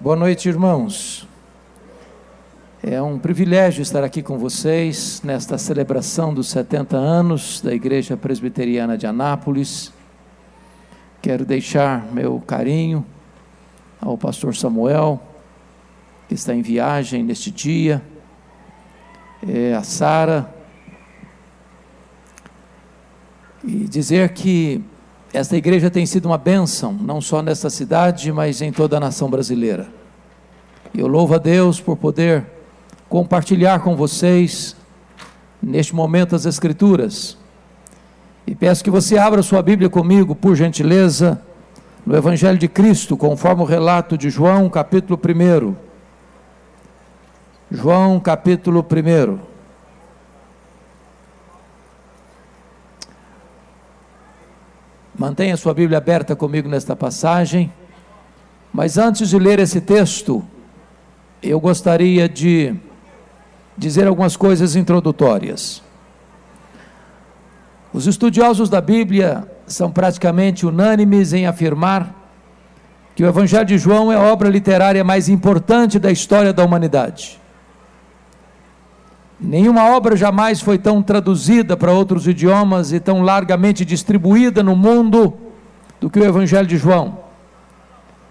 Boa noite, irmãos. É um privilégio estar aqui com vocês nesta celebração dos 70 anos da Igreja Presbiteriana de Anápolis. Quero deixar meu carinho ao pastor Samuel, que está em viagem neste dia, é, a Sara, e dizer que esta igreja tem sido uma bênção, não só nesta cidade, mas em toda a nação brasileira. Eu louvo a Deus por poder compartilhar com vocês, neste momento, as Escrituras. E peço que você abra sua Bíblia comigo, por gentileza, no Evangelho de Cristo, conforme o relato de João, capítulo 1. João, capítulo 1. Mantenha sua Bíblia aberta comigo nesta passagem. Mas antes de ler esse texto, eu gostaria de dizer algumas coisas introdutórias. Os estudiosos da Bíblia são praticamente unânimes em afirmar que o Evangelho de João é a obra literária mais importante da história da humanidade. Nenhuma obra jamais foi tão traduzida para outros idiomas e tão largamente distribuída no mundo do que o Evangelho de João.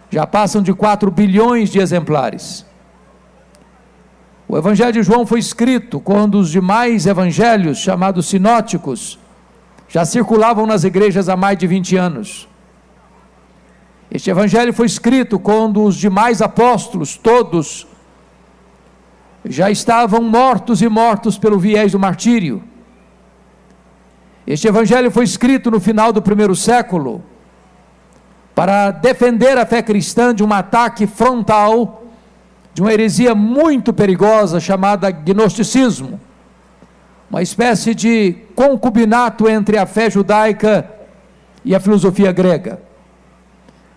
Já passam de 4 bilhões de exemplares. O Evangelho de João foi escrito quando os demais evangelhos, chamados sinóticos, já circulavam nas igrejas há mais de 20 anos. Este Evangelho foi escrito quando os demais apóstolos, todos, já estavam mortos e mortos pelo viés do martírio. Este evangelho foi escrito no final do primeiro século para defender a fé cristã de um ataque frontal de uma heresia muito perigosa chamada gnosticismo, uma espécie de concubinato entre a fé judaica e a filosofia grega.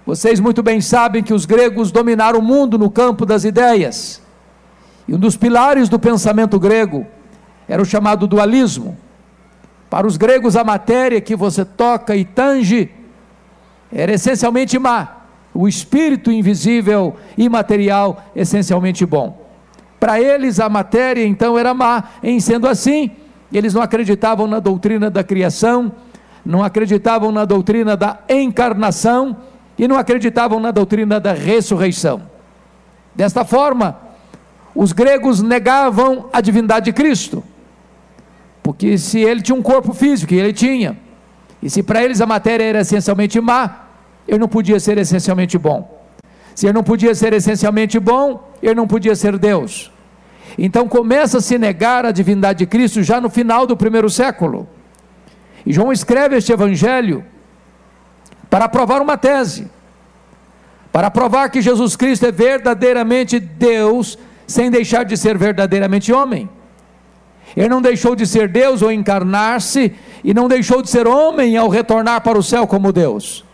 Vocês muito bem sabem que os gregos dominaram o mundo no campo das ideias e um dos pilares do pensamento grego era o chamado dualismo. Para os gregos, a matéria que você toca e tange era essencialmente má, o espírito invisível, imaterial, essencialmente bom. Para eles, a matéria então era má, em sendo assim, eles não acreditavam na doutrina da criação, não acreditavam na doutrina da encarnação e não acreditavam na doutrina da ressurreição. Desta forma, os gregos negavam a divindade de Cristo, porque se ele tinha um corpo físico, e ele tinha, e se para eles a matéria era essencialmente má, ele não podia ser essencialmente bom. Se ele não podia ser essencialmente bom, ele não podia ser Deus. Então começa a se negar a divindade de Cristo já no final do primeiro século. E João escreve este evangelho para provar uma tese, para provar que Jesus Cristo é verdadeiramente Deus sem deixar de ser verdadeiramente homem. Ele não deixou de ser Deus ou encarnar-se, e não deixou de ser homem ao retornar para o céu como Deus.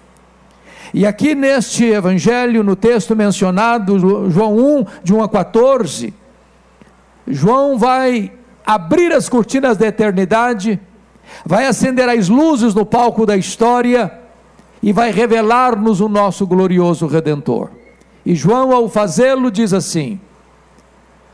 E aqui neste evangelho, no texto mencionado, João 1, de 1 a 14, João vai abrir as cortinas da eternidade, vai acender as luzes no palco da história e vai revelar-nos o nosso glorioso Redentor. E João, ao fazê-lo, diz assim: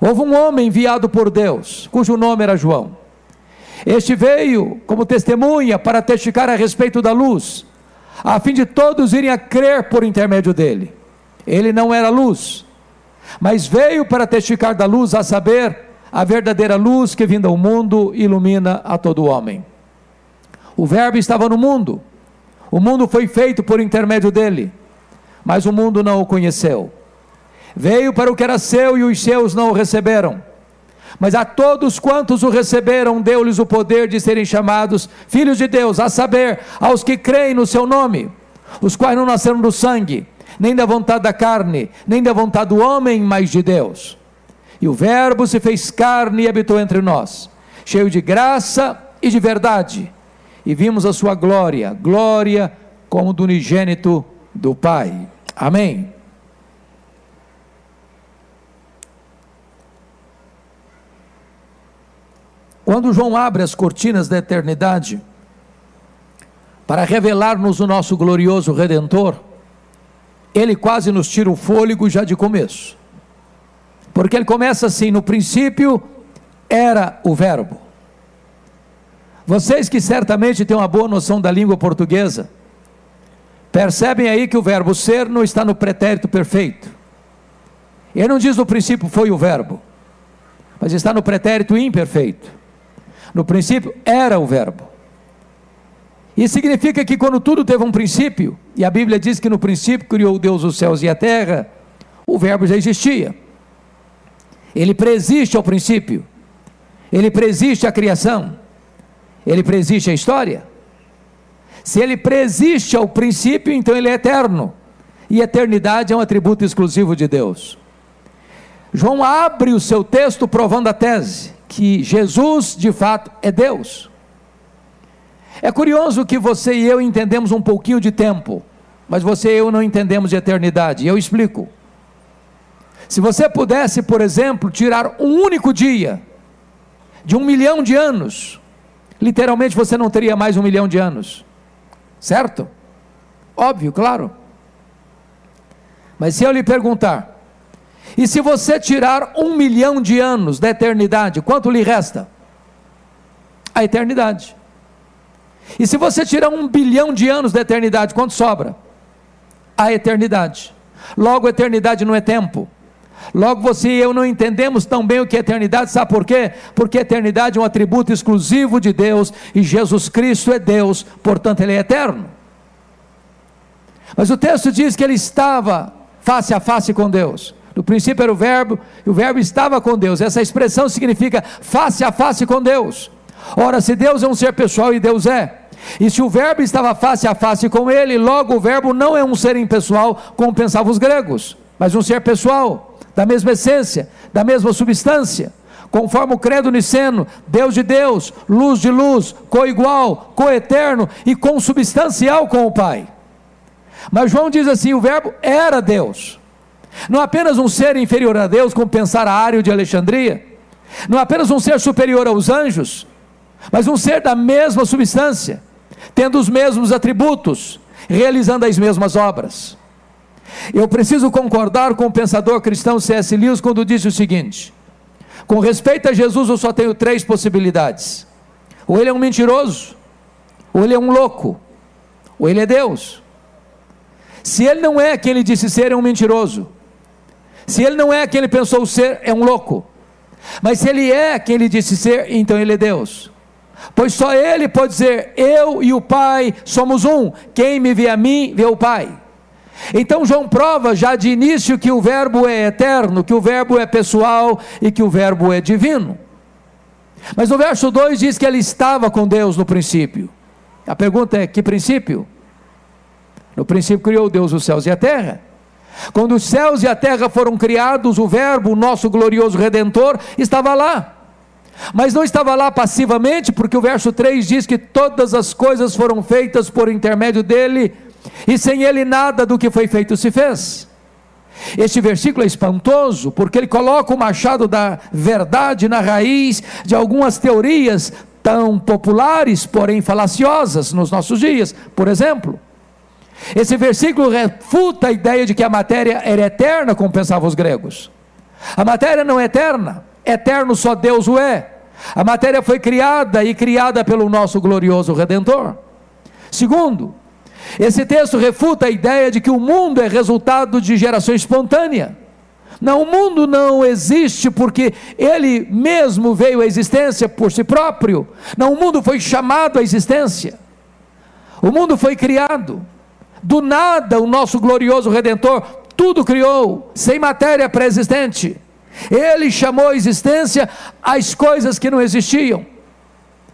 Houve um homem enviado por Deus, cujo nome era João. Este veio como testemunha para testificar a respeito da luz, a fim de todos irem a crer por intermédio dele. Ele não era luz, mas veio para testificar da luz, a saber, a verdadeira luz que vinda ao mundo ilumina a todo homem. O Verbo estava no mundo, o mundo foi feito por intermédio dele, mas o mundo não o conheceu. Veio para o que era seu e os seus não o receberam. Mas a todos quantos o receberam, deu-lhes o poder de serem chamados filhos de Deus, a saber, aos que creem no seu nome, os quais não nasceram do sangue, nem da vontade da carne, nem da vontade do homem, mas de Deus. E o Verbo se fez carne e habitou entre nós, cheio de graça e de verdade. E vimos a sua glória, glória como do unigênito do Pai. Amém. Quando João abre as cortinas da eternidade, para revelar-nos o nosso glorioso Redentor, ele quase nos tira o fôlego já de começo. Porque ele começa assim: no princípio era o Verbo. Vocês que certamente têm uma boa noção da língua portuguesa, percebem aí que o verbo ser não está no pretérito perfeito. Ele não diz no princípio foi o verbo, mas está no pretérito imperfeito. No princípio era o verbo. Isso significa que quando tudo teve um princípio, e a Bíblia diz que no princípio criou Deus os céus e a terra, o Verbo já existia. Ele preexiste ao princípio, ele preexiste à criação, ele preexiste à história. Se ele preexiste ao princípio, então ele é eterno, e eternidade é um atributo exclusivo de Deus. João abre o seu texto provando a tese que Jesus de fato é Deus. É curioso que você e eu entendemos um pouquinho de tempo, mas você e eu não entendemos de eternidade. Eu explico. Se você pudesse, por exemplo, tirar um único dia de um milhão de anos, literalmente você não teria mais um milhão de anos, certo? Óbvio, claro. Mas se eu lhe perguntar, e se você tirar um milhão de anos da eternidade, quanto lhe resta? A eternidade. E se você tirar um bilhão de anos da eternidade, quanto sobra? A eternidade. Logo, a eternidade não é tempo. Logo, você e eu não entendemos tão bem o que é eternidade, sabe por quê? Porque a eternidade é um atributo exclusivo de Deus e Jesus Cristo é Deus, portanto, Ele é eterno. Mas o texto diz que ele estava face a face com Deus. No princípio era o Verbo, e o Verbo estava com Deus. Essa expressão significa face a face com Deus. Ora, se Deus é um ser pessoal e Deus é, e se o Verbo estava face a face com ele, logo o Verbo não é um ser impessoal, como pensavam os gregos, mas um ser pessoal, da mesma essência, da mesma substância. Conforme o credo niceno, Deus de Deus, luz de luz, coigual, coeterno e consubstancial com o Pai. Mas João diz assim: o Verbo era Deus, não apenas um ser inferior a Deus, como pensara Ário de Alexandria, não apenas um ser superior aos anjos, mas um ser da mesma substância, tendo os mesmos atributos, realizando as mesmas obras. Eu preciso concordar com o pensador cristão C.S. Lewis quando disse o seguinte: com respeito a Jesus, eu só tenho três possibilidades: ou ele é um mentiroso, ou ele é um louco, ou ele é Deus. Se ele não é quem ele disse ser, é um mentiroso. Se ele não é quem ele pensou ser, é um louco. Mas se ele é quem ele disse ser, então ele é Deus. Pois só Ele pode dizer: Eu e o Pai somos um. Quem me vê a mim, vê o Pai. Então João prova já de início que o Verbo é eterno, que o Verbo é pessoal e que o Verbo é divino. Mas no verso 2 diz que ele estava com Deus no princípio. A pergunta é: que princípio? No princípio criou Deus os céus e a terra. Quando os céus e a terra foram criados, o Verbo, o nosso glorioso Redentor, estava lá. Mas não estava lá passivamente, porque o verso 3 diz que todas as coisas foram feitas por intermédio dele, e sem ele nada do que foi feito se fez. Este versículo é espantoso, porque ele coloca o machado da verdade na raiz de algumas teorias tão populares, porém falaciosas nos nossos dias. Por exemplo, esse versículo refuta a ideia de que a matéria era eterna, como pensavam os gregos. A matéria não é eterna eterno só Deus o é. A matéria foi criada e criada pelo nosso glorioso Redentor. Segundo, esse texto refuta a ideia de que o mundo é resultado de geração espontânea. Não, o mundo não existe porque ele mesmo veio à existência por si próprio. Não, o mundo foi chamado à existência. O mundo foi criado. Do nada, o nosso glorioso Redentor tudo criou, sem matéria pré-existente. Ele chamou à existência as coisas que não existiam.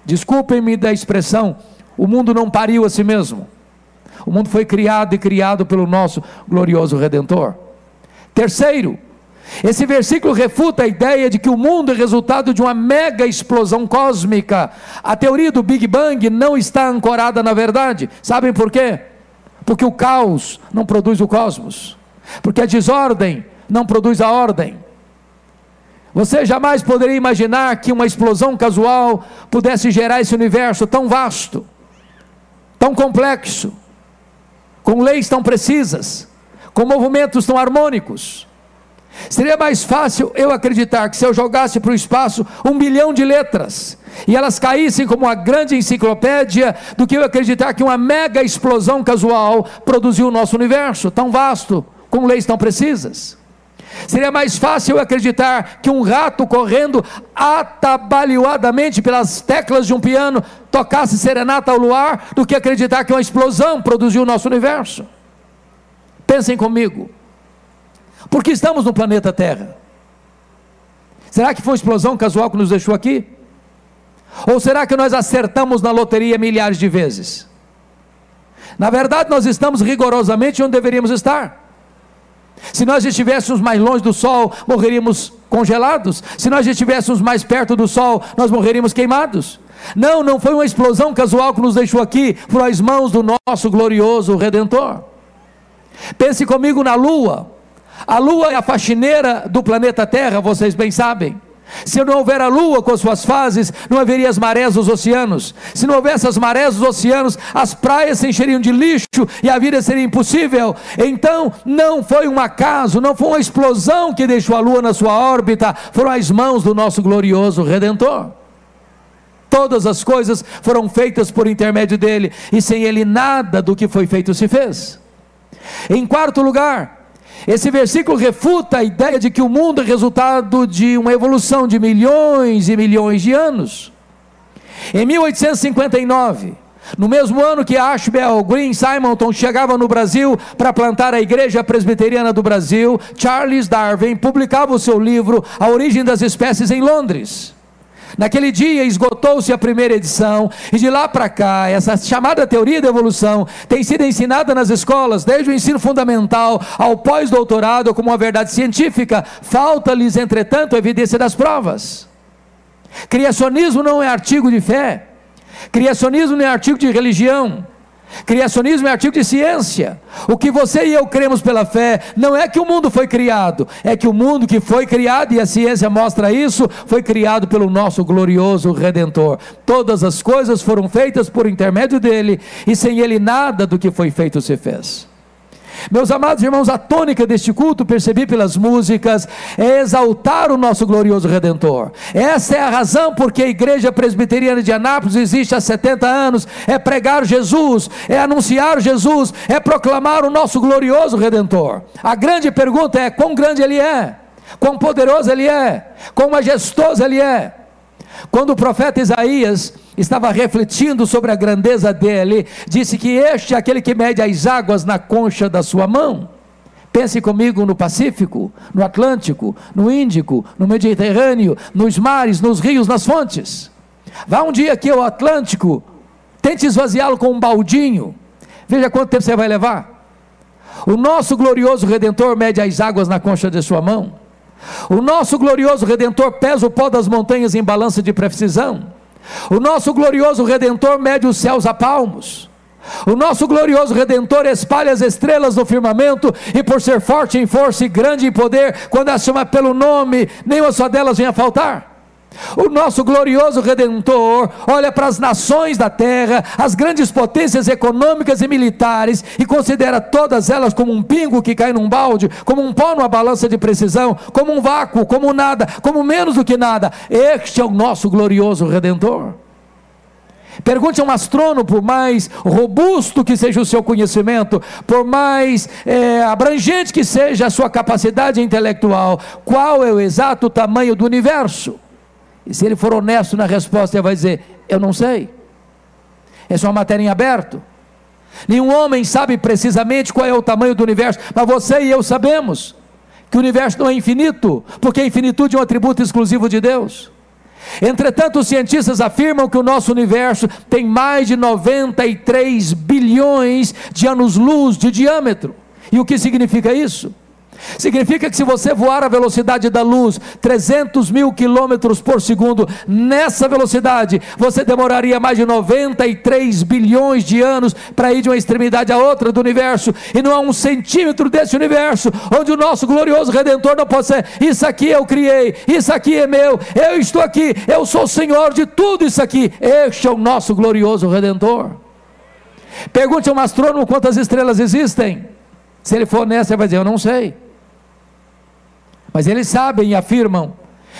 Desculpem-me da expressão, o mundo não pariu a si mesmo. O mundo foi criado e criado pelo nosso glorioso Redentor. Terceiro, esse versículo refuta a ideia de que o mundo é resultado de uma mega explosão cósmica. A teoria do Big Bang não está ancorada na verdade. Sabem por quê? Porque o caos não produz o cosmos. Porque a desordem não produz a ordem. Você jamais poderia imaginar que uma explosão casual pudesse gerar esse universo tão vasto, tão complexo, com leis tão precisas, com movimentos tão harmônicos. Seria mais fácil eu acreditar que se eu jogasse para o espaço um milhão de letras e elas caíssem como uma grande enciclopédia, do que eu acreditar que uma mega explosão casual produziu o nosso universo tão vasto, com leis tão precisas. Seria mais fácil eu acreditar que um rato correndo atabalhoadamente pelas teclas de um piano tocasse serenata ao luar, do que acreditar que uma explosão produziu o nosso universo. Pensem comigo. Porque estamos no planeta Terra? Será que foi uma explosão casual que nos deixou aqui? Ou será que nós acertamos na loteria milhares de vezes? Na verdade, nós estamos rigorosamente onde deveríamos estar. Se nós estivéssemos mais longe do sol, morreríamos congelados. Se nós estivéssemos mais perto do sol, nós morreríamos queimados. Não, não foi uma explosão casual que nos deixou aqui, foram as mãos do nosso glorioso Redentor. Pense comigo na lua. A lua é a faxineira do planeta Terra, vocês bem sabem. Se não houver a lua com suas fases, não haveria as marés dos oceanos. Se não houvesse as marés dos oceanos, as praias se encheriam de lixo e a vida seria impossível. Então, não foi um acaso, não foi uma explosão que deixou a lua na sua órbita, foram as mãos do nosso glorioso redentor. Todas as coisas foram feitas por intermédio dele, e sem ele nada do que foi feito se fez. Em quarto lugar, esse versículo refuta a ideia de que o mundo é resultado de uma evolução de milhões e milhões de anos. Em 1859, no mesmo ano que Ashbel Green Simonton chegava no Brasil para plantar a Igreja Presbiteriana do Brasil, Charles Darwin publicava o seu livro A Origem das Espécies em Londres. Naquele dia esgotou-se a primeira edição, e de lá para cá, essa chamada teoria da evolução tem sido ensinada nas escolas, desde o ensino fundamental ao pós-doutorado, como uma verdade científica. Falta-lhes, entretanto, a evidência das provas. Criacionismo não é artigo de fé, criacionismo não é artigo de religião. Criacionismo é artigo de ciência. O que você e eu cremos pela fé não é que o mundo foi criado, é que o mundo que foi criado, e a ciência mostra isso, foi criado pelo nosso glorioso Redentor. Todas as coisas foram feitas por intermédio dele, e sem ele nada do que foi feito se fez. Meus amados irmãos, a tônica deste culto, percebi pelas músicas, é exaltar o nosso glorioso Redentor. Essa é a razão porque a Igreja Presbiteriana de Anápolis existe há 70 anos: é pregar Jesus, é anunciar Jesus, é proclamar o nosso glorioso Redentor. A grande pergunta é: quão grande Ele é? Quão poderoso Ele é? Quão majestoso Ele é? Quando o profeta Isaías estava refletindo sobre a grandeza dele, disse que este é aquele que mede as águas na concha da sua mão. Pense comigo no Pacífico, no Atlântico, no Índico, no Mediterrâneo, nos mares, nos rios, nas fontes. Vá um dia aqui ao Atlântico, tente esvaziá-lo com um baldinho, veja quanto tempo você vai levar. O nosso glorioso Redentor mede as águas na concha de sua mão. O nosso glorioso Redentor pesa o pó das montanhas em balança de precisão. O nosso glorioso Redentor mede os céus a palmos. O nosso glorioso Redentor espalha as estrelas no firmamento, e por ser forte em força e grande em poder, quando as chama pelo nome, nenhuma só delas vem a faltar. O nosso glorioso Redentor olha para as nações da terra, as grandes potências econômicas e militares, e considera todas elas como um pingo que cai num balde, como um pó numa balança de precisão, como um vácuo, como nada, como menos do que nada. Este é o nosso glorioso Redentor. Pergunte a um astrônomo, por mais robusto que seja o seu conhecimento, por mais é, abrangente que seja a sua capacidade intelectual, qual é o exato tamanho do universo? E se ele for honesto na resposta, ele vai dizer: Eu não sei. Essa é uma matéria em aberto. Nenhum homem sabe precisamente qual é o tamanho do universo, mas você e eu sabemos que o universo não é infinito, porque a infinitude é um atributo exclusivo de Deus. Entretanto, os cientistas afirmam que o nosso universo tem mais de 93 bilhões de anos-luz de diâmetro. E o que significa isso? Significa que se você voar a velocidade da luz, 300 mil quilômetros por segundo, nessa velocidade, você demoraria mais de 93 bilhões de anos para ir de uma extremidade à outra do universo, e não há um centímetro desse universo onde o nosso glorioso Redentor não pode ser: Isso aqui eu criei, isso aqui é meu, eu estou aqui, eu sou o Senhor de tudo isso aqui. Este é o nosso glorioso Redentor. Pergunte a um astrônomo quantas estrelas existem. Se ele for nessa, ele vai dizer: Eu não sei. Mas eles sabem e afirmam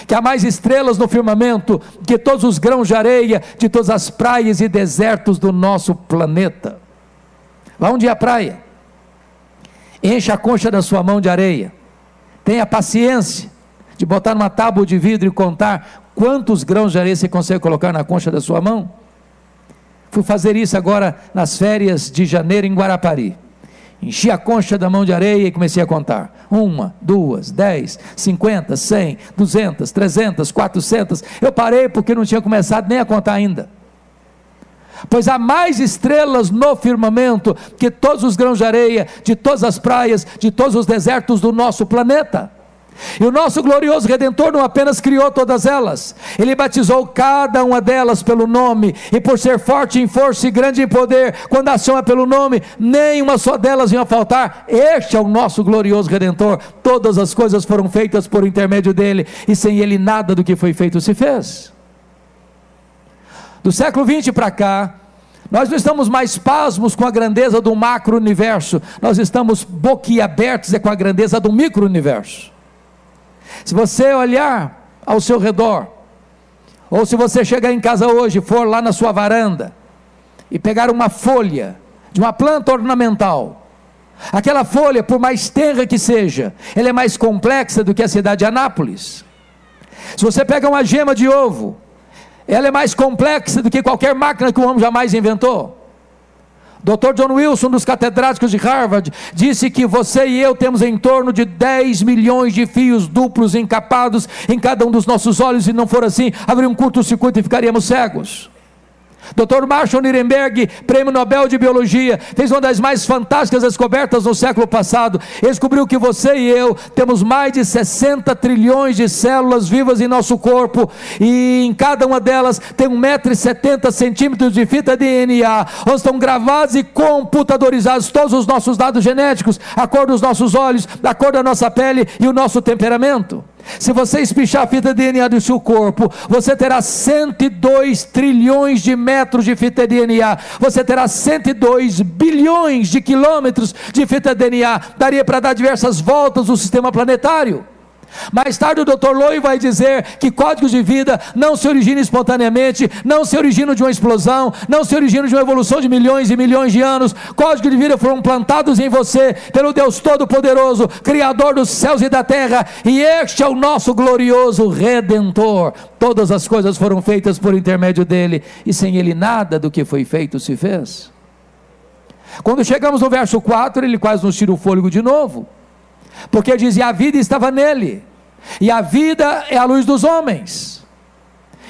que há mais estrelas no firmamento que todos os grãos de areia de todas as praias e desertos do nosso planeta. Vá um dia à praia, encha a concha da sua mão de areia, tenha paciência de botar numa tábua de vidro e contar quantos grãos de areia você consegue colocar na concha da sua mão. Fui fazer isso agora nas férias de janeiro em Guarapari. Enchi a concha da mão de areia e comecei a contar. Uma, duas, dez, cinquenta, cem, duzentas, trezentas, quatrocentas. Eu parei porque não tinha começado nem a contar ainda. Pois há mais estrelas no firmamento que todos os grãos de areia, de todas as praias, de todos os desertos do nosso planeta. E o nosso glorioso Redentor não apenas criou todas elas, ele batizou cada uma delas pelo nome, e por ser forte em força e grande em poder, quando a chama pelo nome, nenhuma só delas ia faltar. Este é o nosso glorioso Redentor. Todas as coisas foram feitas por intermédio dele, e sem ele nada do que foi feito se fez. Do século 20 para cá, nós não estamos mais pasmos com a grandeza do macro-universo, nós estamos boquiabertos é com a grandeza do micro-universo. Se você olhar ao seu redor, ou se você chegar em casa hoje, for lá na sua varanda e pegar uma folha de uma planta ornamental, aquela folha, por mais tenra que seja, ela é mais complexa do que a cidade de Anápolis. Se você pega uma gema de ovo, ela é mais complexa do que qualquer máquina que o homem jamais inventou. Dr. John Wilson, dos catedráticos de Harvard, disse que você e eu temos em torno de 10 milhões de fios duplos encapados em cada um dos nossos olhos, e não for assim, haveria um curto-circuito e ficaríamos cegos. Dr. Marshall Nirenberg, prêmio Nobel de Biologia, fez uma das mais fantásticas descobertas no século passado. Descobriu que você e eu temos mais de 60 trilhões de células vivas em nosso corpo, e em cada uma delas tem 1,70m de fita DNA, onde estão gravados e computadorizados todos os nossos dados genéticos, a cor dos nossos olhos, a cor da nossa pele e o nosso temperamento. Se você espichar a fita DNA do seu corpo, você terá 102 trilhões de metros de fita DNA, você terá 102 bilhões de quilômetros de fita DNA, daria para dar diversas voltas no sistema planetário. Mais tarde o Dr. Loy vai dizer que códigos de vida não se originam espontaneamente, não se originam de uma explosão, não se originam de uma evolução de milhões e milhões de anos. Códigos de vida foram plantados em você pelo Deus Todo-Poderoso, Criador dos céus e da terra, e este é o nosso glorioso Redentor. Todas as coisas foram feitas por intermédio dele, e sem ele nada do que foi feito se fez. Quando chegamos no verso 4, ele quase nos tira o fôlego de novo porque dizia: a vida estava nele, e a vida é a luz dos homens.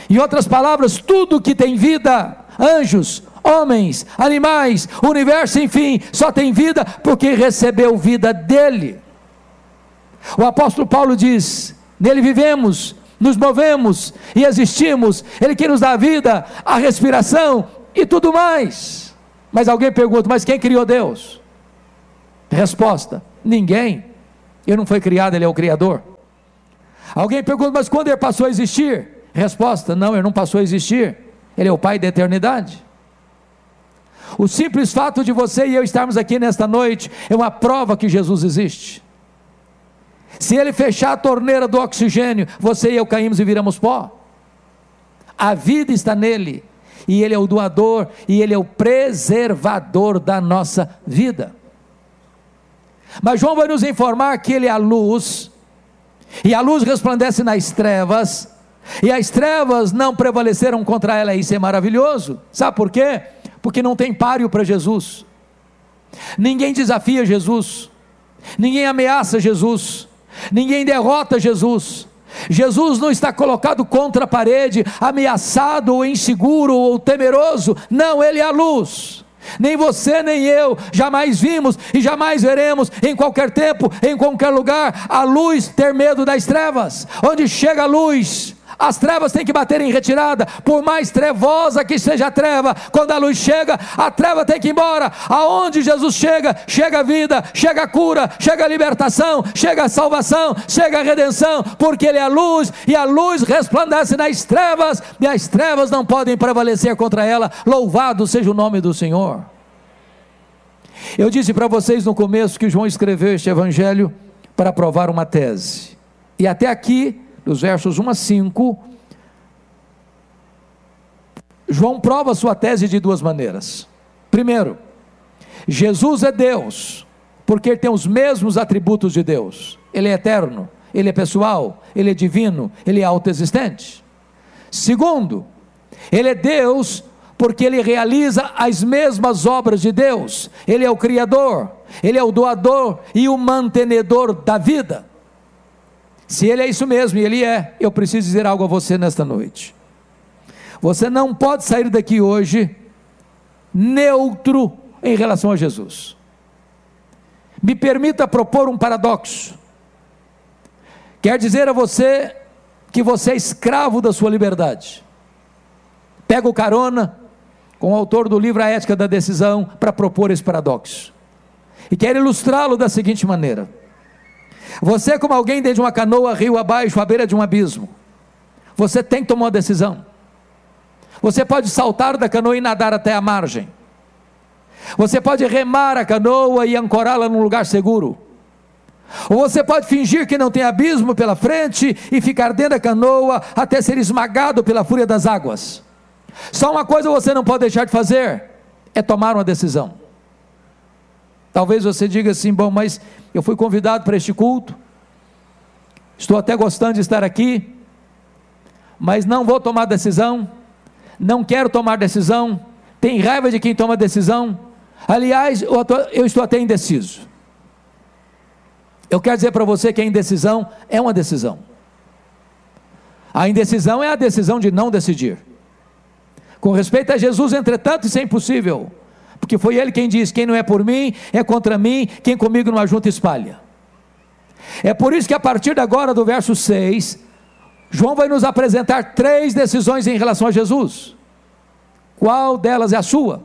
Em outras palavras, tudo que tem vida, anjos, homens, animais, universo, enfim, só tem vida porque recebeu vida dele. O apóstolo Paulo diz: nele vivemos, nos movemos e existimos, ele que nos dá a vida, a respiração e tudo mais. Mas alguém pergunta: mas quem criou Deus? Resposta: ninguém. Ele não foi criado, ele é o Criador. Alguém pergunta, mas quando ele passou a existir? Resposta: não, ele não passou a existir. Ele é o Pai da eternidade. O simples fato de você e eu estarmos aqui nesta noite é uma prova que Jesus existe. Se ele fechar a torneira do oxigênio, você e eu caímos e viramos pó. A vida está nele, e ele é o doador, e ele é o preservador da nossa vida. Mas João vai nos informar que ele é a luz, e a luz resplandece nas trevas, e as trevas não prevaleceram contra ela, isso é maravilhoso. Sabe por quê? Porque não tem páreo para Jesus. Ninguém desafia Jesus, ninguém ameaça Jesus, ninguém derrota Jesus. Jesus não está colocado contra a parede, ameaçado, ou inseguro ou temeroso. Não, ele é a luz. Nem você nem eu jamais vimos e jamais veremos em qualquer tempo, em qualquer lugar, a luz ter medo das trevas. Onde chega a luz, as trevas têm que bater em retirada, por mais trevosa que seja a treva, quando a luz chega, a treva tem que ir embora. Aonde Jesus chega, chega a vida, chega a cura, chega a libertação, chega a salvação, chega a redenção, porque Ele é a luz e a luz resplandece nas trevas e as trevas não podem prevalecer contra ela. Louvado seja o nome do Senhor. Eu disse para vocês no começo que João escreveu este evangelho para provar uma tese. E até aqui dos versos 1 a 5, João prova sua tese de duas maneiras. Primeiro, Jesus é Deus, porque ele tem os mesmos atributos de Deus. Ele é eterno, ele é pessoal, ele é divino, ele é autoexistente. Segundo, ele é Deus porque ele realiza as mesmas obras de Deus. Ele é o criador, ele é o doador e o mantenedor da vida. Se ele é isso mesmo, e ele é, eu preciso dizer algo a você nesta noite. Você não pode sair daqui hoje neutro em relação a Jesus. Me permita propor um paradoxo. Quer dizer a você que você é escravo da sua liberdade. Pega o carona com o autor do livro A Ética da Decisão para propor esse paradoxo. E quero ilustrá-lo da seguinte maneira: você é como alguém dentro de uma canoa, rio abaixo, à beira de um abismo. Você tem que tomar uma decisão. Você pode saltar da canoa e nadar até a margem. Você pode remar a canoa e ancorá-la num lugar seguro. Ou você pode fingir que não tem abismo pela frente e ficar dentro da canoa até ser esmagado pela fúria das águas. Só uma coisa você não pode deixar de fazer: é tomar uma decisão. Talvez você diga assim: bom, mas eu fui convidado para este culto, estou até gostando de estar aqui, mas não vou tomar decisão, não quero tomar decisão, tem raiva de quem toma decisão. Aliás, eu estou até indeciso. Eu quero dizer para você que a indecisão é uma decisão. A indecisão é a decisão de não decidir. Com respeito a Jesus, entretanto, isso é impossível porque foi ele quem diz: quem não é por mim, é contra mim, quem comigo não ajunta, espalha. É por isso que a partir de agora, do verso 6, João vai nos apresentar três decisões em relação a Jesus. Qual delas é a sua?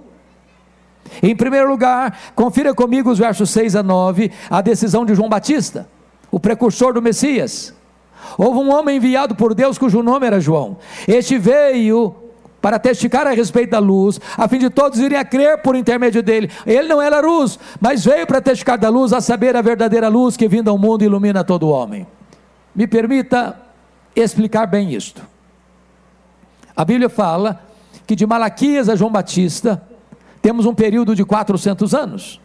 Em primeiro lugar, confira comigo os versos 6 a 9, a decisão de João Batista, o precursor do Messias. Houve um homem enviado por Deus cujo nome era João. Este veio para testificar a respeito da luz, a fim de todos irem a crer por intermédio dele. Ele não era luz, mas veio para testificar da luz, a saber a verdadeira luz que vindo ao mundo ilumina todo homem. Me permita explicar bem isto. A Bíblia fala que de Malaquias a João Batista temos um período de 400 anos.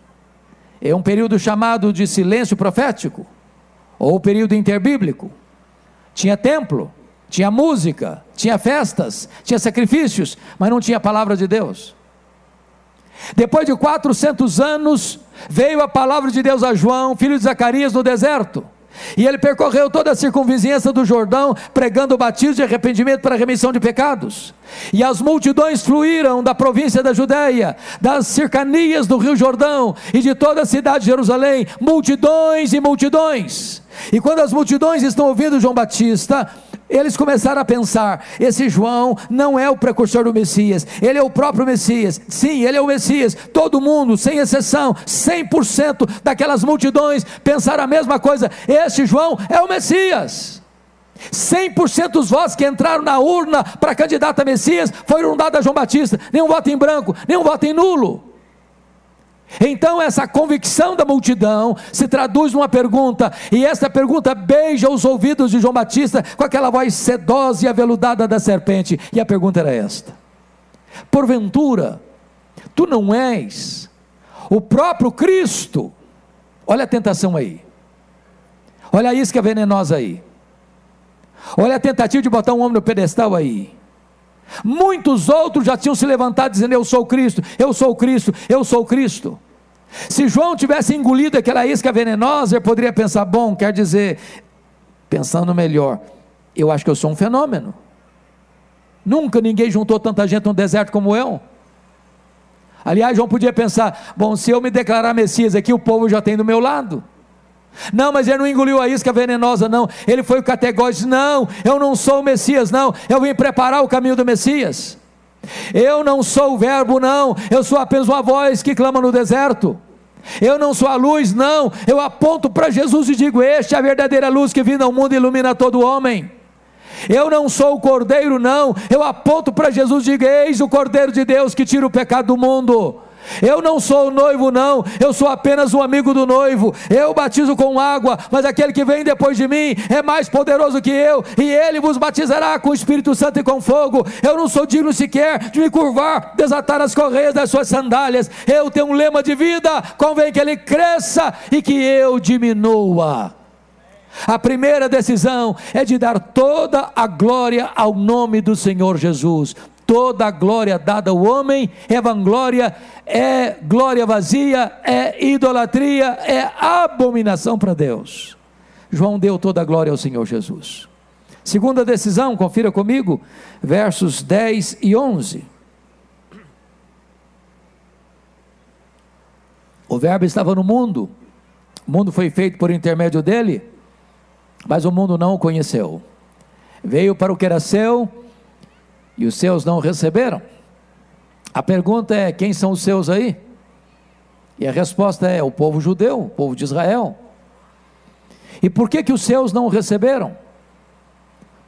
É um período chamado de silêncio profético, ou período interbíblico. Tinha templo, tinha música, tinha festas, tinha sacrifícios, mas não tinha a palavra de Deus. Depois de 400 anos, veio a palavra de Deus a João, filho de Zacarias, no deserto. E ele percorreu toda a circunvizinhança do Jordão, pregando o batismo de arrependimento para a remissão de pecados. E as multidões fluíram da província da Judéia, das cercanias do Rio Jordão e de toda a cidade de Jerusalém, multidões e multidões. E quando as multidões estão ouvindo João Batista, eles começaram a pensar: esse João não é o precursor do Messias, ele é o próprio Messias. Sim, ele é o Messias. Todo mundo, sem exceção, 100% daquelas multidões pensaram a mesma coisa: esse João é o Messias. 100% dos votos que entraram na urna para candidato a Messias foram dados a João Batista, nenhum voto em branco, nenhum voto em nulo. Então, essa convicção da multidão se traduz numa pergunta, e essa pergunta beija os ouvidos de João Batista com aquela voz sedosa e aveludada da serpente. E a pergunta era esta: Porventura, tu não és o próprio Cristo? Olha a tentação aí, olha a isca venenosa aí, olha a tentativa de botar um homem no pedestal aí. Muitos outros já tinham se levantado dizendo: Eu sou Cristo, eu sou Cristo, eu sou Cristo. Se João tivesse engolido aquela isca venenosa, ele poderia pensar: bom, quer dizer, pensando melhor, Eu acho que eu sou um fenômeno. Nunca ninguém juntou tanta gente no deserto como eu. Aliás, João podia pensar: bom, se eu me declarar Messias aqui, o povo já tem do meu lado. Não, mas ele não engoliu a isca venenosa, não. Ele foi categórico: não, eu não sou o Messias, não. Eu vim preparar o caminho do Messias. Eu não sou o Verbo, não. Eu sou apenas uma voz que clama no deserto. Eu não sou a luz, não. Eu aponto para Jesus e digo: Este é a verdadeira luz que vindo ao mundo e ilumina todo homem. Eu não sou o cordeiro, não. Eu aponto para Jesus e digo: Eis o cordeiro de Deus que tira o pecado do mundo. Eu não sou o noivo, não, eu sou apenas um amigo do noivo. Eu batizo com água, mas aquele que vem depois de mim é mais poderoso que eu, e ele vos batizará com o Espírito Santo e com fogo. Eu não sou digno sequer de me curvar, desatar as correias das suas sandálias. Eu tenho um lema de vida, convém que ele cresça e que eu diminua. A primeira decisão é de dar toda a glória ao nome do Senhor Jesus. Toda a glória dada ao homem é vanglória, é glória vazia, é idolatria, é abominação para Deus. João deu toda a glória ao Senhor Jesus. Segunda decisão, confira comigo, versos 10 e 11. O Verbo estava no mundo, o mundo foi feito por intermédio dele, mas o mundo não o conheceu. Veio para o que era seu e os seus não receberam. A pergunta é: quem são os seus aí? E a resposta é: o povo judeu, o povo de Israel. E por que que os seus não receberam?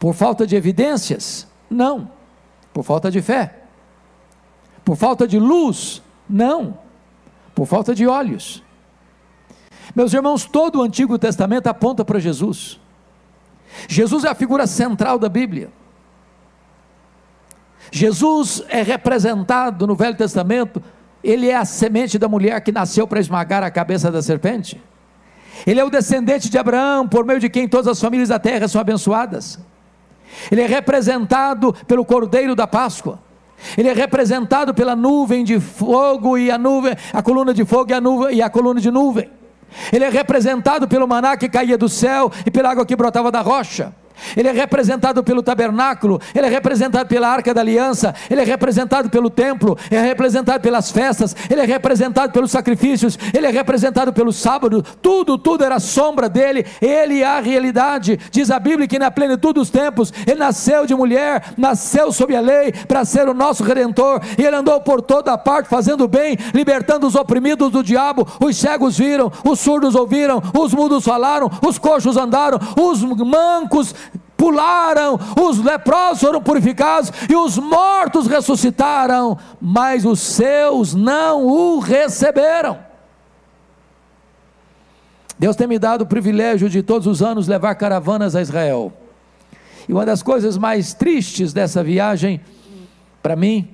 Por falta de evidências? Não. Por falta de fé. Por falta de luz? Não. Por falta de olhos. Meus irmãos, todo o Antigo Testamento aponta para Jesus. Jesus é a figura central da Bíblia. Jesus é representado no Velho Testamento, ele é a semente da mulher que nasceu para esmagar a cabeça da serpente. Ele é o descendente de Abraão, por meio de quem todas as famílias da terra são abençoadas. Ele é representado pelo Cordeiro da Páscoa. Ele é representado pela nuvem de fogo e a nuvem, a coluna de fogo e a nuvem e a coluna de nuvem. Ele é representado pelo maná que caía do céu e pela água que brotava da rocha. Ele é representado pelo tabernáculo, ele é representado pela arca da aliança, ele é representado pelo templo, é representado pelas festas, ele é representado pelos sacrifícios, ele é representado pelo sábado, tudo, tudo era sombra dele, ele é a realidade. Diz a Bíblia que na plenitude dos tempos, ele nasceu de mulher, nasceu sob a lei para ser o nosso redentor, e ele andou por toda parte fazendo bem, libertando os oprimidos do diabo. Os cegos viram, os surdos ouviram, os mudos falaram, os coxos andaram, os mancos pularam, os leprosos foram purificados e os mortos ressuscitaram, mas os seus não o receberam. Deus tem me dado o privilégio de todos os anos levar caravanas a Israel. E uma das coisas mais tristes dessa viagem, para mim,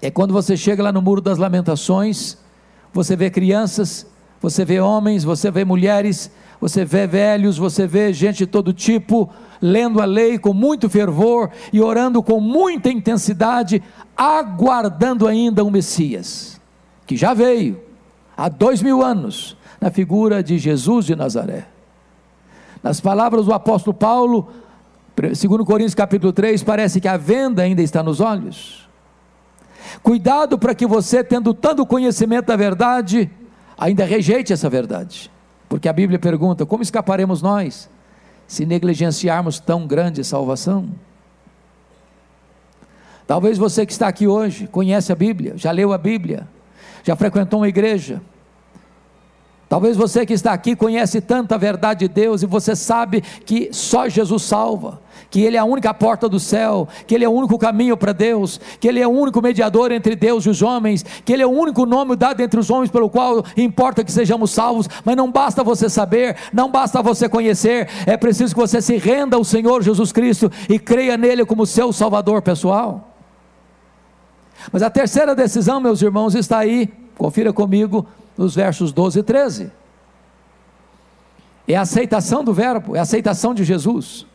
é quando você chega lá no Muro das Lamentações, você vê crianças, você vê homens, você vê mulheres, você vê velhos, você vê gente de todo tipo, lendo a lei com muito fervor e orando com muita intensidade, aguardando ainda o Messias, que já veio há dois mil anos, na figura de Jesus de Nazaré. Nas palavras do apóstolo Paulo, segundo Coríntios capítulo 3, parece que a venda ainda está nos olhos. Cuidado para que você, tendo tanto conhecimento da verdade, ainda rejeite essa verdade. Porque a Bíblia pergunta: como escaparemos nós se negligenciarmos tão grande salvação? Talvez você que está aqui hoje conhece a Bíblia, já leu a Bíblia, já frequentou uma igreja, Talvez você que está aqui conhece tanta verdade de Deus e você sabe que só Jesus salva, que Ele é a única porta do céu, que Ele é o único caminho para Deus, que Ele é o único mediador entre Deus e os homens, que Ele é o único nome dado entre os homens pelo qual importa que sejamos salvos, mas não basta você saber, não basta você conhecer, é preciso que você se renda ao Senhor Jesus Cristo e creia nele como seu Salvador pessoal. Mas a terceira decisão, meus irmãos, está aí, confira comigo, nos versos 12 e 13. É a aceitação do Verbo, é a aceitação de Jesus.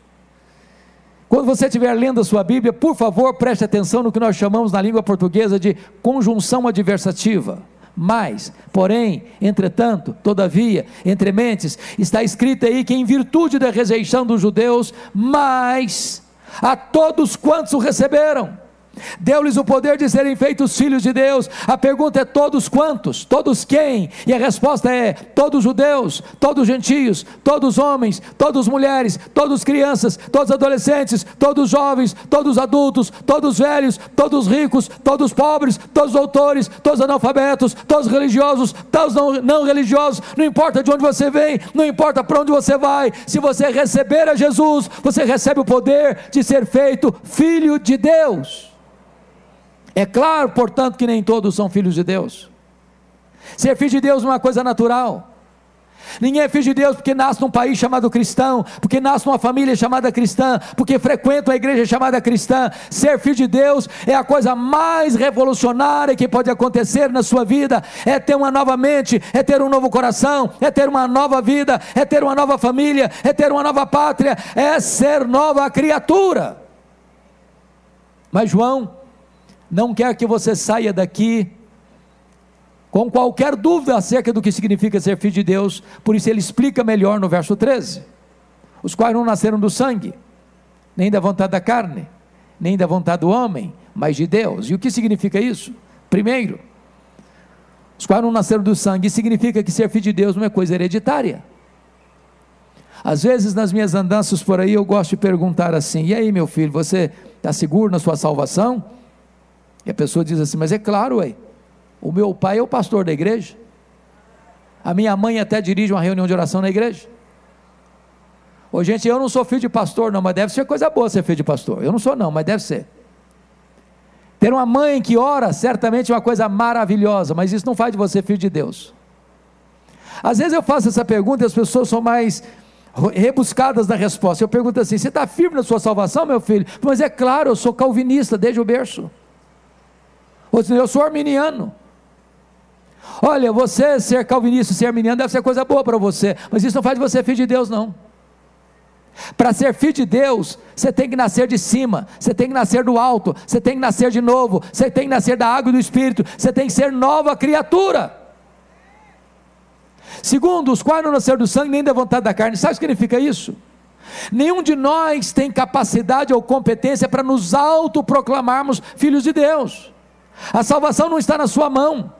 Quando você estiver lendo a sua Bíblia, por favor, preste atenção no que nós chamamos na língua portuguesa de conjunção adversativa. Mas, porém, entretanto, todavia, entre mentes, está escrito aí que em virtude da rejeição dos judeus, mas a todos quantos o receberam, Deu-lhes o poder de serem feitos filhos de Deus. A pergunta é: todos quantos? Todos quem? E a resposta é: todos judeus, todos gentios, todos homens, todos mulheres, todos crianças, todos adolescentes, todos jovens, todos adultos, todos velhos, todos ricos, todos pobres, todos doutores, todos analfabetos, todos religiosos, todos não, não religiosos. Não importa de onde você vem, não importa para onde você vai. Se você receber a Jesus, você recebe o poder de ser feito filho de Deus. É claro, portanto, que nem todos são filhos de Deus. Ser filho de Deus é uma coisa natural. Ninguém é filho de Deus porque nasce num país chamado cristão, porque nasce numa família chamada cristã, porque frequenta a igreja chamada cristã. Ser filho de Deus é a coisa mais revolucionária que pode acontecer na sua vida. É ter uma nova mente, é ter um novo coração, é ter uma nova vida, é ter uma nova família, é ter uma nova pátria, é ser nova criatura. Mas João não quer que você saia daqui com qualquer dúvida acerca do que significa ser filho de Deus, por isso ele explica melhor no verso 13: os quais não nasceram do sangue, nem da vontade da carne, nem da vontade do homem, mas de Deus. E o que significa isso? Primeiro, os quais não nasceram do sangue, significa que ser filho de Deus não é coisa hereditária. Às vezes, nas minhas andanças por aí, eu gosto de perguntar assim: e aí, meu filho, você está seguro na sua salvação? E a pessoa diz assim: Mas é claro, ué, o meu pai é o pastor da igreja. A minha mãe até dirige uma reunião de oração na igreja. Ô, gente, eu não sou filho de pastor, não, mas deve ser coisa boa ser filho de pastor. Eu não sou, não, mas deve ser. Ter uma mãe que ora, certamente é uma coisa maravilhosa, mas isso não faz de você filho de Deus. Às vezes eu faço essa pergunta e as pessoas são mais rebuscadas na resposta. Eu pergunto assim: você está firme na sua salvação, meu filho? Mas é claro, eu sou calvinista desde o berço. Outros eu sou arminiano. Olha, você ser calvinista, ser arminiano deve ser coisa boa para você, mas isso não faz de você filho de Deus, não. Para ser filho de Deus, você tem que nascer de cima, você tem que nascer do alto, você tem que nascer de novo, você tem que nascer da água e do Espírito, você tem que ser nova criatura. Segundo, os quais não nasceram do sangue nem da vontade da carne, sabe o que significa isso? Nenhum de nós tem capacidade ou competência para nos autoproclamarmos filhos de Deus. A salvação não está na sua mão.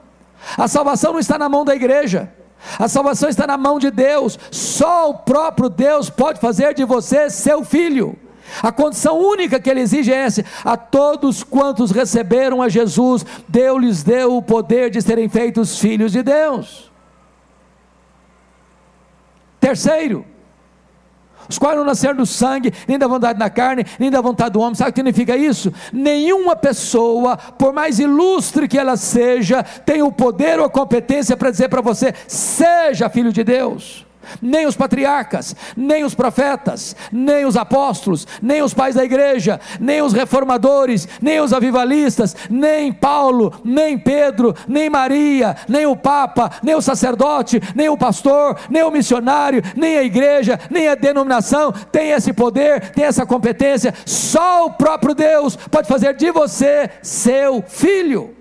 A salvação não está na mão da igreja. A salvação está na mão de Deus. Só o próprio Deus pode fazer de você seu filho. A condição única que ele exige é essa: a todos quantos receberam a Jesus, Deus lhes deu o poder de serem feitos filhos de Deus. Terceiro, os quais não nasceram do sangue, nem da vontade da carne, nem da vontade do homem. Sabe o que significa isso? Nenhuma pessoa, por mais ilustre que ela seja, tem o poder ou a competência para dizer para você: seja filho de Deus nem os patriarcas, nem os profetas, nem os apóstolos, nem os pais da igreja, nem os reformadores, nem os avivalistas, nem Paulo, nem Pedro, nem Maria, nem o Papa, nem o sacerdote, nem o pastor, nem o missionário, nem a igreja, nem a denominação tem esse poder, tem essa competência. Só o próprio Deus pode fazer de você seu filho.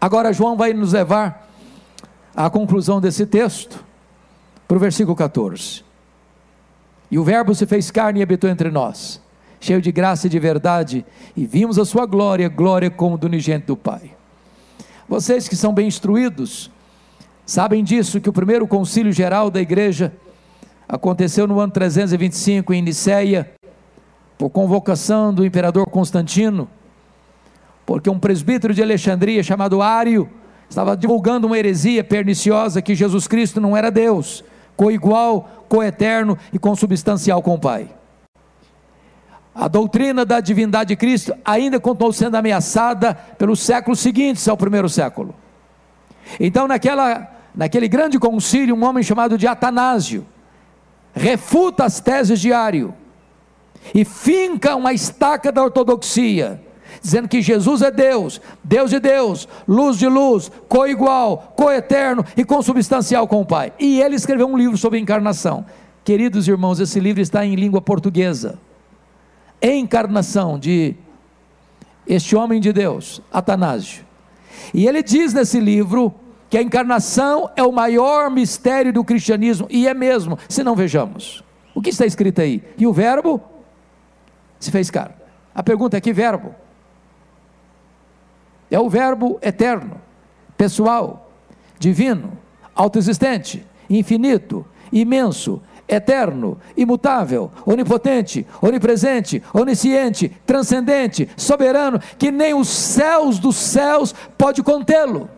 Agora, João vai nos levar a conclusão desse texto, para o versículo 14. E o Verbo se fez carne e habitou entre nós, cheio de graça e de verdade, e vimos a sua glória, glória como do unigênito do Pai. Vocês que são bem instruídos, sabem disso que o primeiro concílio geral da igreja aconteceu no ano 325 em Niceia, por convocação do imperador Constantino, porque um presbítero de Alexandria chamado Ário estava divulgando uma heresia perniciosa que Jesus Cristo não era Deus, coigual, coeterno e consubstancial com o Pai. A doutrina da divindade de Cristo ainda continuou sendo ameaçada pelos séculos seguintes ao primeiro século. Então, naquela, naquele grande concílio, um homem chamado de Atanásio refuta as teses de Ário e finca uma estaca da ortodoxia dizendo que Jesus é Deus, Deus de Deus, luz de luz, coigual, coeterno e consubstancial com o Pai. E ele escreveu um livro sobre encarnação. Queridos irmãos, esse livro está em língua portuguesa. Encarnação de este homem de Deus, Atanásio. E ele diz nesse livro que a encarnação é o maior mistério do cristianismo, e é mesmo, se não vejamos. O que está escrito aí? E o Verbo se fez carne. A pergunta é: que verbo? É o Verbo eterno, pessoal, divino, autoexistente, infinito, imenso, eterno, imutável, onipotente, onipresente, onisciente, transcendente, soberano, que nem os céus dos céus pode contê-lo.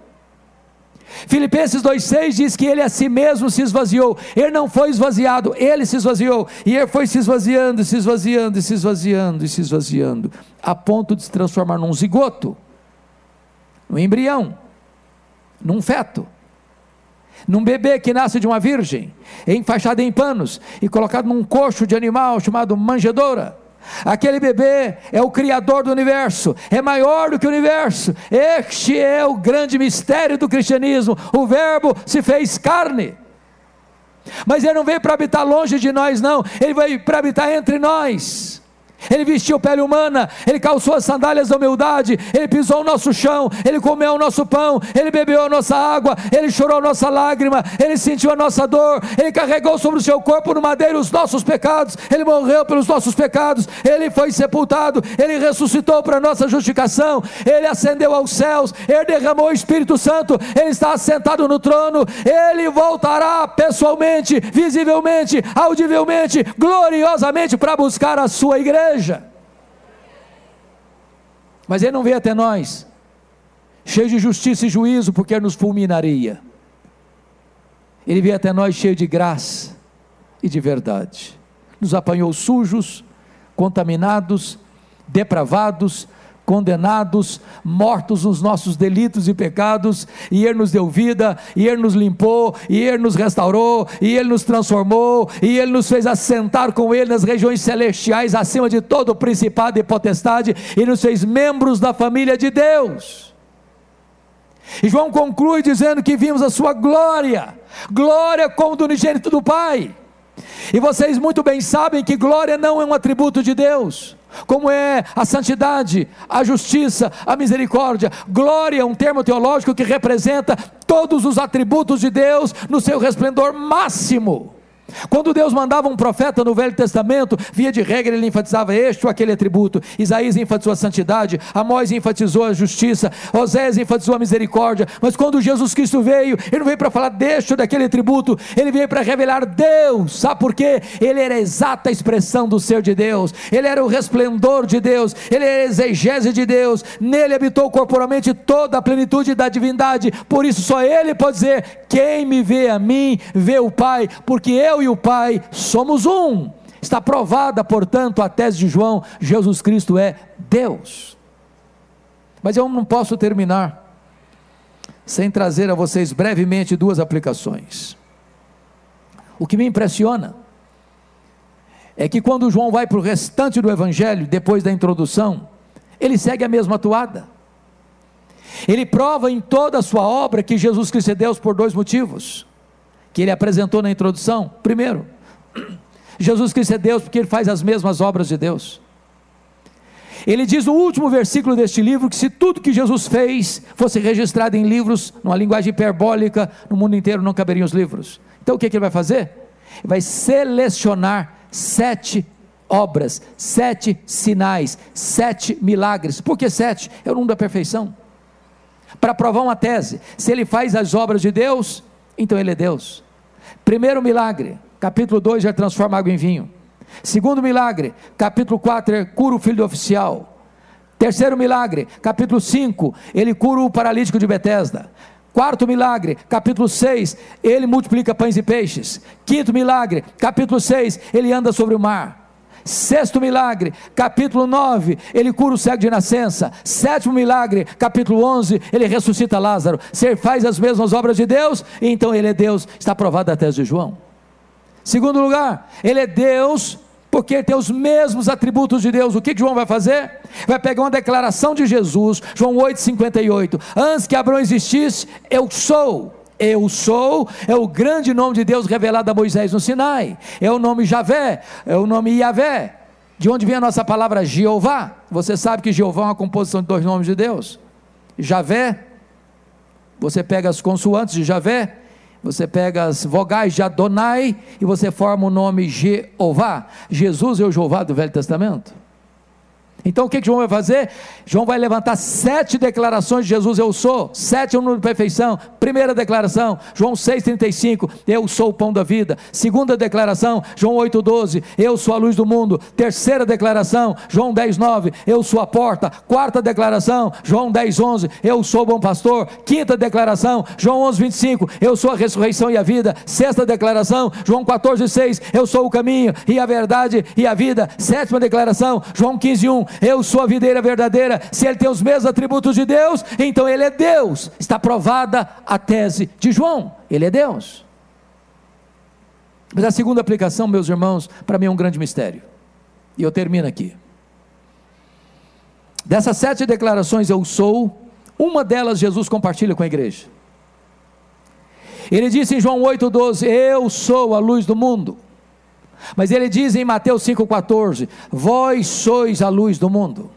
Filipenses 2,6 diz que ele a si mesmo se esvaziou, ele não foi esvaziado, ele se esvaziou, e ele foi se esvaziando, se esvaziando, se esvaziando, se esvaziando, a ponto de se transformar num zigoto, num embrião, num feto, num bebê que nasce de uma virgem, enfaixado em panos e colocado num coxo de animal chamado manjedoura. Aquele bebê é o Criador do universo, é maior do que o universo. Este é o grande mistério do cristianismo. O Verbo se fez carne. Mas ele não veio para habitar longe de nós, não, ele veio para habitar entre nós. Ele vestiu pele humana, ele calçou as sandálias da humildade, ele pisou o nosso chão, ele comeu o nosso pão, ele bebeu a nossa água, ele chorou a nossa lágrima, ele sentiu a nossa dor, ele carregou sobre o seu corpo no madeiro os nossos pecados, ele morreu pelos nossos pecados, ele foi sepultado, ele ressuscitou para nossa justificação, ele ascendeu aos céus, ele derramou o Espírito Santo, ele está assentado no trono, ele voltará pessoalmente, visivelmente, audivelmente, gloriosamente para buscar a sua igreja igreja. Mas ele não veio até nós, cheio de justiça e juízo, porque nos fulminaria. Ele veio até nós cheio de graça e de verdade. Nos apanhou sujos, contaminados, depravados, condenados, mortos nos nossos delitos e pecados, e Ele nos deu vida, e Ele nos limpou, e Ele nos restaurou, e Ele nos transformou, e Ele nos fez assentar com Ele nas regiões celestiais, acima de todo principado e potestade, e nos fez membros da família de Deus. E João conclui dizendo que vimos a sua glória, glória como do unigênito do Pai. E vocês muito bem sabem que glória não é um atributo de Deus como é a santidade, a justiça, a misericórdia. Glória é um termo teológico que representa todos os atributos de Deus no seu resplendor máximo. Quando Deus mandava um profeta no Velho Testamento, via de regra ele enfatizava este ou aquele atributo. Isaías enfatizou a santidade, Amós enfatizou a justiça, Osés enfatizou a misericórdia. Mas quando Jesus Cristo veio, ele não veio para falar deste ou daquele atributo, ele veio para revelar Deus. Sabe por quê? Ele era a exata expressão do ser de Deus, ele era o resplendor de Deus, ele era a exegese de Deus, nele habitou corporalmente toda a plenitude da divindade. Por isso só ele pode dizer: Quem me vê a mim, vê o Pai, porque eu e o Pai somos um. Está provada, portanto, a tese de João: Jesus Cristo é Deus. Mas eu não posso terminar sem trazer a vocês brevemente duas aplicações. O que me impressiona é que quando João vai para o restante do Evangelho, depois da introdução, ele segue a mesma toada. Ele prova em toda a sua obra que Jesus Cristo é Deus por dois motivos que ele apresentou na introdução? Primeiro, Jesus Cristo é Deus porque ele faz as mesmas obras de Deus. Ele diz no último versículo deste livro que se tudo que Jesus fez fosse registrado em livros, numa linguagem hiperbólica, no mundo inteiro não caberiam os livros. Então o que, que ele vai fazer? Ele vai selecionar sete obras, sete sinais, sete milagres. Por que sete? É o número da perfeição. Para provar uma tese, se ele faz as obras de Deus, então ele é Deus. Primeiro milagre, capítulo 2 já transforma água em vinho. Segundo milagre, capítulo 4, é cura o filho do oficial. Terceiro milagre, capítulo 5, ele cura o paralítico de Betesda. Quarto milagre, capítulo 6, ele multiplica pães e peixes. Quinto milagre, capítulo 6, ele anda sobre o mar. Sexto milagre, capítulo 9, ele cura o cego de nascença. Sétimo milagre, capítulo 11, ele ressuscita Lázaro. Ele faz as mesmas obras de Deus, então ele é Deus. Está provado a tese de João. Segundo lugar, ele é Deus porque ele tem os mesmos atributos de Deus. O que, que João vai fazer? Vai pegar uma declaração de Jesus, João 8,58. Antes que Abraão existisse, eu sou. Eu sou, é o grande nome de Deus revelado a Moisés no Sinai, é o nome Javé, é o nome Yahvé, de onde vem a nossa palavra Jeová. Você sabe que Jeová é uma composição de dois nomes de Deus: Javé você pega as consoantes de Javé, você pega as vogais de Adonai e você forma o nome Jeová. Jesus é o Jeová do Velho Testamento. Então o que, que João vai fazer? João vai levantar sete declarações de Jesus, eu sou. Sete é o número de perfeição. Primeira declaração, João 6,35, eu sou o pão da vida. Segunda declaração, João 8,12, eu sou a luz do mundo. Terceira declaração, João 10,9, eu sou a porta. Quarta declaração, João 10,11, eu sou o bom pastor. Quinta declaração, João 11,25, eu sou a ressurreição e a vida. Sexta declaração, João 14,6, eu sou o caminho e a verdade e a vida. Sétima declaração, João 15,1, eu sou a videira verdadeira. Se ele tem os mesmos atributos de Deus, então ele é Deus. Está provada a tese de João. Ele é Deus. Mas a segunda aplicação, meus irmãos, para mim é um grande mistério. E eu termino aqui. Dessas sete declarações, eu sou, uma delas Jesus compartilha com a igreja. Ele disse em João 8,12: Eu sou a luz do mundo. Mas ele diz em Mateus 5,14: Vós sois a luz do mundo.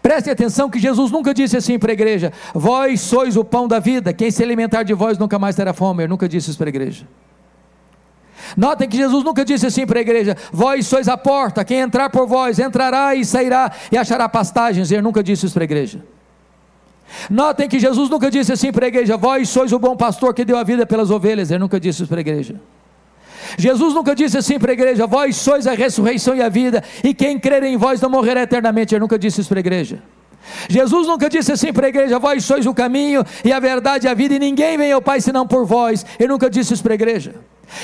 Preste atenção que Jesus nunca disse assim para a igreja: Vós sois o pão da vida, quem se alimentar de vós nunca mais terá fome. Ele nunca disse isso para a igreja. Notem que Jesus nunca disse assim para a igreja: Vós sois a porta, quem entrar por vós entrará e sairá e achará pastagens. Ele nunca disse isso para a igreja. Notem que Jesus nunca disse assim para a igreja: Vós sois o bom pastor que deu a vida pelas ovelhas. Ele nunca disse isso para a igreja. Jesus nunca disse assim para a igreja: Vós sois a ressurreição e a vida, e quem crer em vós não morrerá eternamente. Ele nunca disse isso para a igreja. Jesus nunca disse assim para a igreja: Vós sois o caminho e a verdade e a vida, e ninguém vem ao Pai senão por vós. Ele nunca disse isso para a igreja.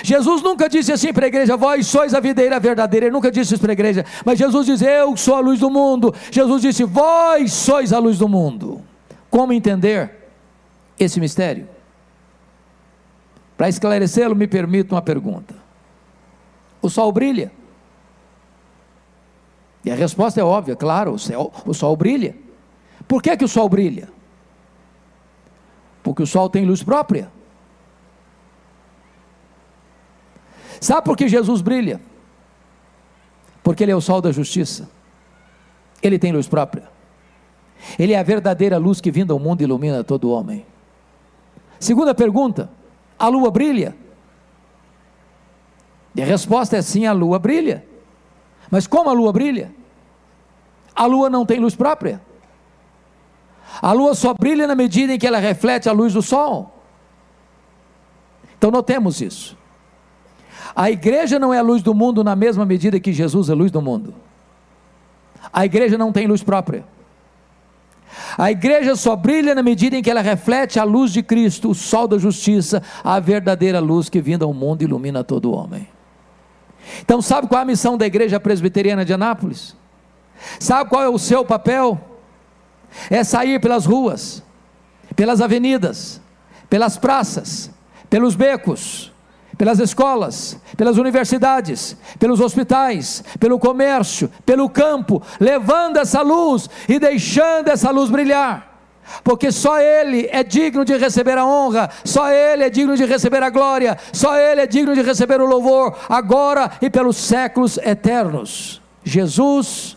Jesus nunca disse assim para a igreja: Vós sois a videira verdadeira. Ele nunca disse isso para a igreja. Mas Jesus diz: Eu sou a luz do mundo. Jesus disse: Vós sois a luz do mundo. Como entender esse mistério? Para esclarecê-lo, me permito uma pergunta: O sol brilha? E a resposta é óbvia, claro, o, céu, o sol brilha. Por que, que o sol brilha? Porque o sol tem luz própria. Sabe por que Jesus brilha? Porque ele é o sol da justiça. Ele tem luz própria. Ele é a verdadeira luz que vindo ao mundo ilumina todo homem. Segunda pergunta: a lua brilha? E a resposta é sim, a lua brilha. Mas como a lua brilha? A lua não tem luz própria. A lua só brilha na medida em que ela reflete a luz do sol. Então notemos isso. A igreja não é a luz do mundo na mesma medida que Jesus é a luz do mundo. A igreja não tem luz própria. A igreja só brilha na medida em que ela reflete a luz de Cristo, o sol da justiça, a verdadeira luz que vinda ao mundo ilumina todo homem. Então, sabe qual é a missão da igreja presbiteriana de Anápolis? Sabe qual é o seu papel? É sair pelas ruas, pelas avenidas, pelas praças, pelos becos, pelas escolas, pelas universidades, pelos hospitais, pelo comércio, pelo campo, levando essa luz e deixando essa luz brilhar. Porque só Ele é digno de receber a honra, só Ele é digno de receber a glória, só Ele é digno de receber o louvor, agora e pelos séculos eternos. Jesus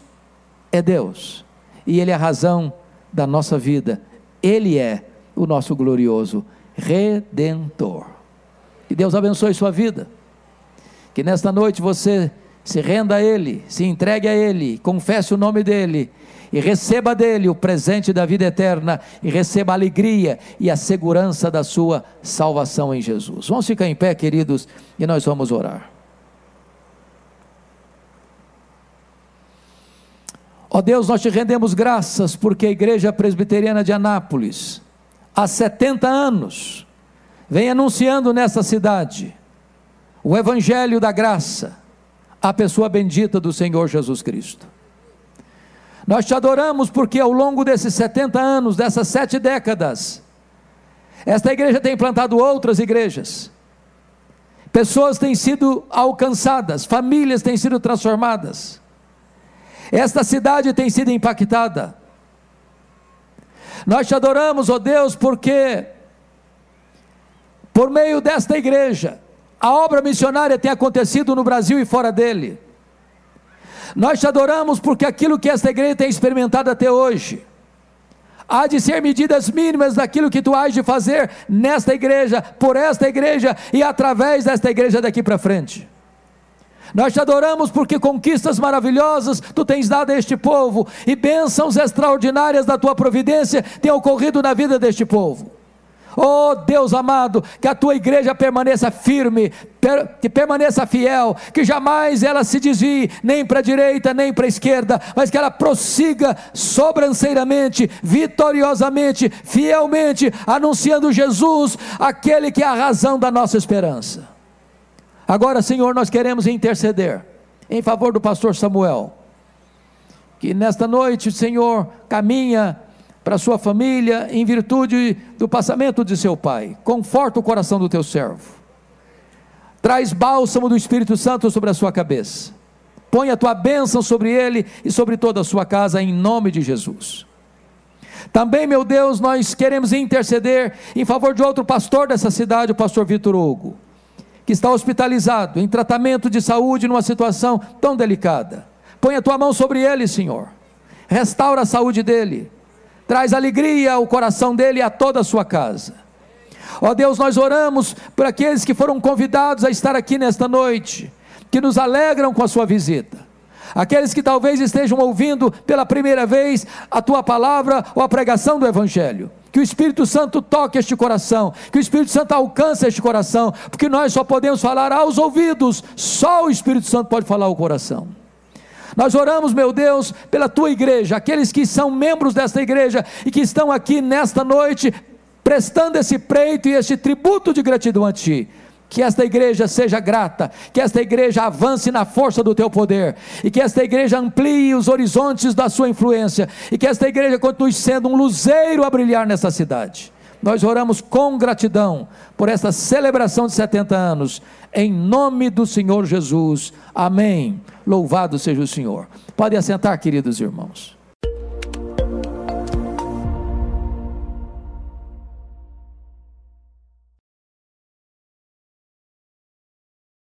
é Deus, e Ele é a razão da nossa vida, Ele é o nosso glorioso Redentor. Que Deus abençoe sua vida. Que nesta noite você se renda a Ele, se entregue a Ele, confesse o nome dEle e receba dele o presente da vida eterna e receba a alegria e a segurança da sua salvação em Jesus. Vamos ficar em pé, queridos, e nós vamos orar. Ó oh Deus, nós te rendemos graças porque a Igreja Presbiteriana de Anápolis, há 70 anos, vem anunciando nessa cidade o Evangelho da graça, a pessoa bendita do Senhor Jesus Cristo. Nós te adoramos porque ao longo desses 70 anos, dessas sete décadas, esta igreja tem plantado outras igrejas, pessoas têm sido alcançadas, famílias têm sido transformadas, esta cidade tem sido impactada. Nós te adoramos, ó Deus, porque por meio desta igreja, a obra missionária tem acontecido no Brasil e fora dele. Nós te adoramos porque aquilo que esta igreja tem experimentado até hoje, há de ser medidas mínimas daquilo que tu has de fazer nesta igreja, por esta igreja e através desta igreja daqui para frente. Nós te adoramos porque conquistas maravilhosas tu tens dado a este povo e bênçãos extraordinárias da tua providência têm ocorrido na vida deste povo. Oh Deus amado, que a tua igreja permaneça firme, que permaneça fiel, que jamais ela se desvie nem para a direita nem para a esquerda, mas que ela prossiga sobranceiramente, vitoriosamente, fielmente, anunciando Jesus, aquele que é a razão da nossa esperança. Agora, Senhor, nós queremos interceder em favor do pastor Samuel, que nesta noite, Senhor, caminha para sua família em virtude do passamento de seu pai. Conforta o coração do teu servo. Traz bálsamo do Espírito Santo sobre a sua cabeça. Põe a tua bênção sobre ele e sobre toda a sua casa, em nome de Jesus. Também, meu Deus, nós queremos interceder em favor de outro pastor dessa cidade, o pastor Vitor Hugo, que está hospitalizado, em tratamento de saúde, numa situação tão delicada. Põe a tua mão sobre ele, Senhor. Restaura a saúde dele traz alegria ao coração dele e a toda a sua casa. Ó Deus, nós oramos por aqueles que foram convidados a estar aqui nesta noite, que nos alegram com a sua visita. Aqueles que talvez estejam ouvindo pela primeira vez a tua palavra ou a pregação do Evangelho. Que o Espírito Santo toque este coração, que o Espírito Santo alcance este coração, porque nós só podemos falar aos ouvidos, só o Espírito Santo pode falar ao coração. Nós oramos, meu Deus, pela tua igreja, aqueles que são membros desta igreja e que estão aqui nesta noite prestando esse preito e este tributo de gratidão a ti. Que esta igreja seja grata, que esta igreja avance na força do teu poder, e que esta igreja amplie os horizontes da sua influência, e que esta igreja continue sendo um luzeiro a brilhar nessa cidade. Nós oramos com gratidão por esta celebração de 70 anos, em nome do Senhor Jesus. Amém. Louvado seja o Senhor. Pode assentar, queridos irmãos.